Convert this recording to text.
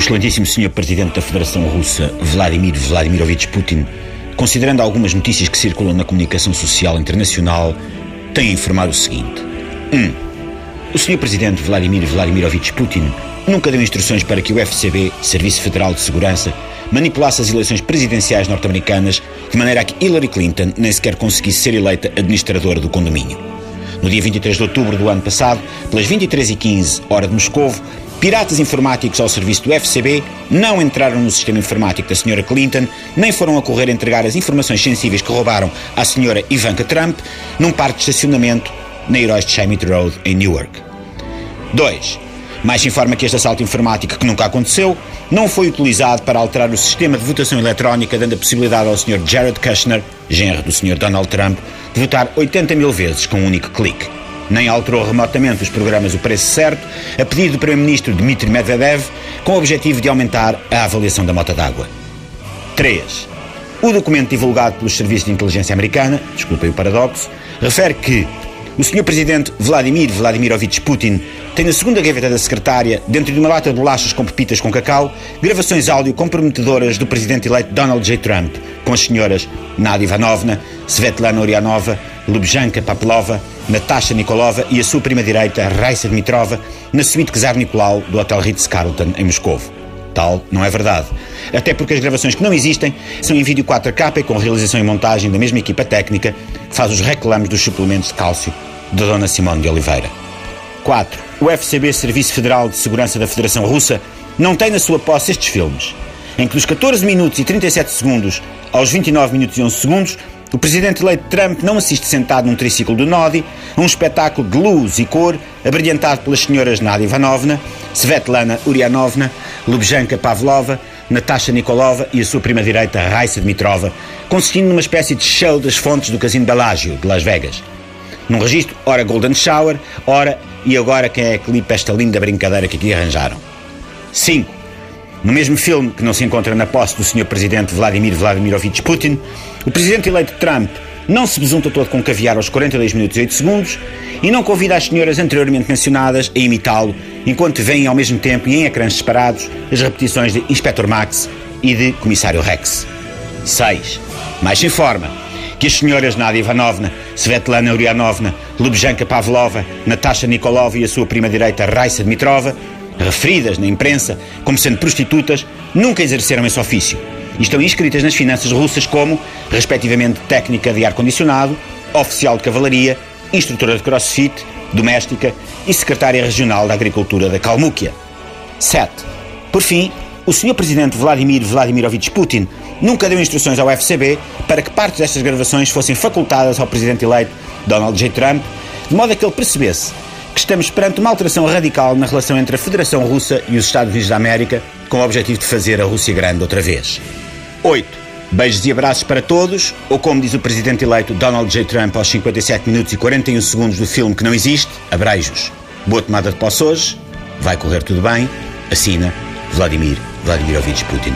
Excelentíssimo Senhor Presidente da Federação Russa, Vladimir Vladimirovich Putin, considerando algumas notícias que circulam na comunicação social internacional, tem a informar o seguinte: 1. Um, o Senhor Presidente Vladimir Vladimirovich Putin nunca deu instruções para que o FCB, Serviço Federal de Segurança, manipulasse as eleições presidenciais norte-americanas de maneira a que Hillary Clinton nem sequer conseguisse ser eleita administradora do condomínio. No dia 23 de outubro do ano passado, pelas 23h15, hora de Moscou, Piratas informáticos ao serviço do FCB não entraram no sistema informático da Sra. Clinton, nem foram a correr entregar as informações sensíveis que roubaram à Sra. Ivanka Trump num parque de estacionamento na Heróis de Shamit Road, em Newark. 2. Mais informa que este assalto informático, que nunca aconteceu, não foi utilizado para alterar o sistema de votação eletrónica, dando a possibilidade ao Sr. Jared Kushner, genro do Sr. Donald Trump, de votar 80 mil vezes com um único clique nem alterou remotamente os programas O Preço Certo, a pedido do Primeiro-Ministro Dmitry Medvedev, com o objetivo de aumentar a avaliação da mota d'água. 3. O documento divulgado pelos serviços de inteligência americana, desculpem o paradoxo, refere que o Sr. Presidente Vladimir Vladimirovich Putin tem na segunda gaveta da secretária, dentro de uma lata de bolachas com pepitas com cacau, gravações áudio comprometedoras do presidente eleito Donald J. Trump, com as senhoras Nadia Ivanovna, Svetlana Urianova, Lubjanka Papelova, Natasha Nikolova e a sua prima-direita, Raisa Dmitrova, na suíte Czar Nicolau do Hotel Ritz-Carlton, em Moscou. Tal não é verdade. Até porque as gravações que não existem são em vídeo 4K e com realização e montagem da mesma equipa técnica que faz os reclames dos suplementos de cálcio da Dona Simone de Oliveira. 4. O FCB, Serviço Federal de Segurança da Federação Russa, não tem na sua posse estes filmes, em que dos 14 minutos e 37 segundos aos 29 minutos e 11 segundos o presidente eleito Trump não assiste sentado num triciclo do Nodi a um espetáculo de luz e cor abrilhantado pelas senhoras Nadia Ivanovna, Svetlana Urianovna, Lubjanka Pavlova, Natasha Nikolova e a sua prima-direita Raisa Dmitrova, consistindo numa espécie de show das fontes do Casino Bellagio, de Las Vegas. Num registro, ora Golden Shower, ora e agora quem é que limpa esta linda brincadeira que aqui arranjaram. 5. No mesmo filme, que não se encontra na posse do Sr. Presidente Vladimir Vladimirovich Putin, o Presidente eleito Trump não se besunta todo com caviar aos 42 minutos e 8 segundos e não convida as senhoras anteriormente mencionadas a imitá-lo, enquanto veem ao mesmo tempo e em ecrãs separados as repetições de Inspector Max e de Comissário Rex. 6. Mais se informa que as senhoras Nadia Ivanovna, Svetlana Urianovna, Lubjanka Pavlova, Natasha Nikolova e a sua prima-direita Raisa Dmitrova referidas na imprensa como sendo prostitutas, nunca exerceram esse ofício e estão inscritas nas finanças russas como, respectivamente, técnica de ar-condicionado, oficial de cavalaria, instrutora de crossfit, doméstica e secretária regional da Agricultura da Kalmúquia. 7. Por fim, o Sr. Presidente Vladimir Vladimirovich Putin nunca deu instruções ao FCB para que partes destas gravações fossem facultadas ao Presidente eleito Donald J. Trump, de modo a que ele percebesse que estamos perante uma alteração radical na relação entre a Federação Russa e os Estados Unidos da América, com o objetivo de fazer a Rússia grande outra vez. 8. Beijos e abraços para todos, ou como diz o presidente eleito Donald J. Trump aos 57 minutos e 41 segundos do filme que não existe, abreijos. Boa tomada de posse hoje, vai correr tudo bem, assina Vladimir Vladimirovich Putin.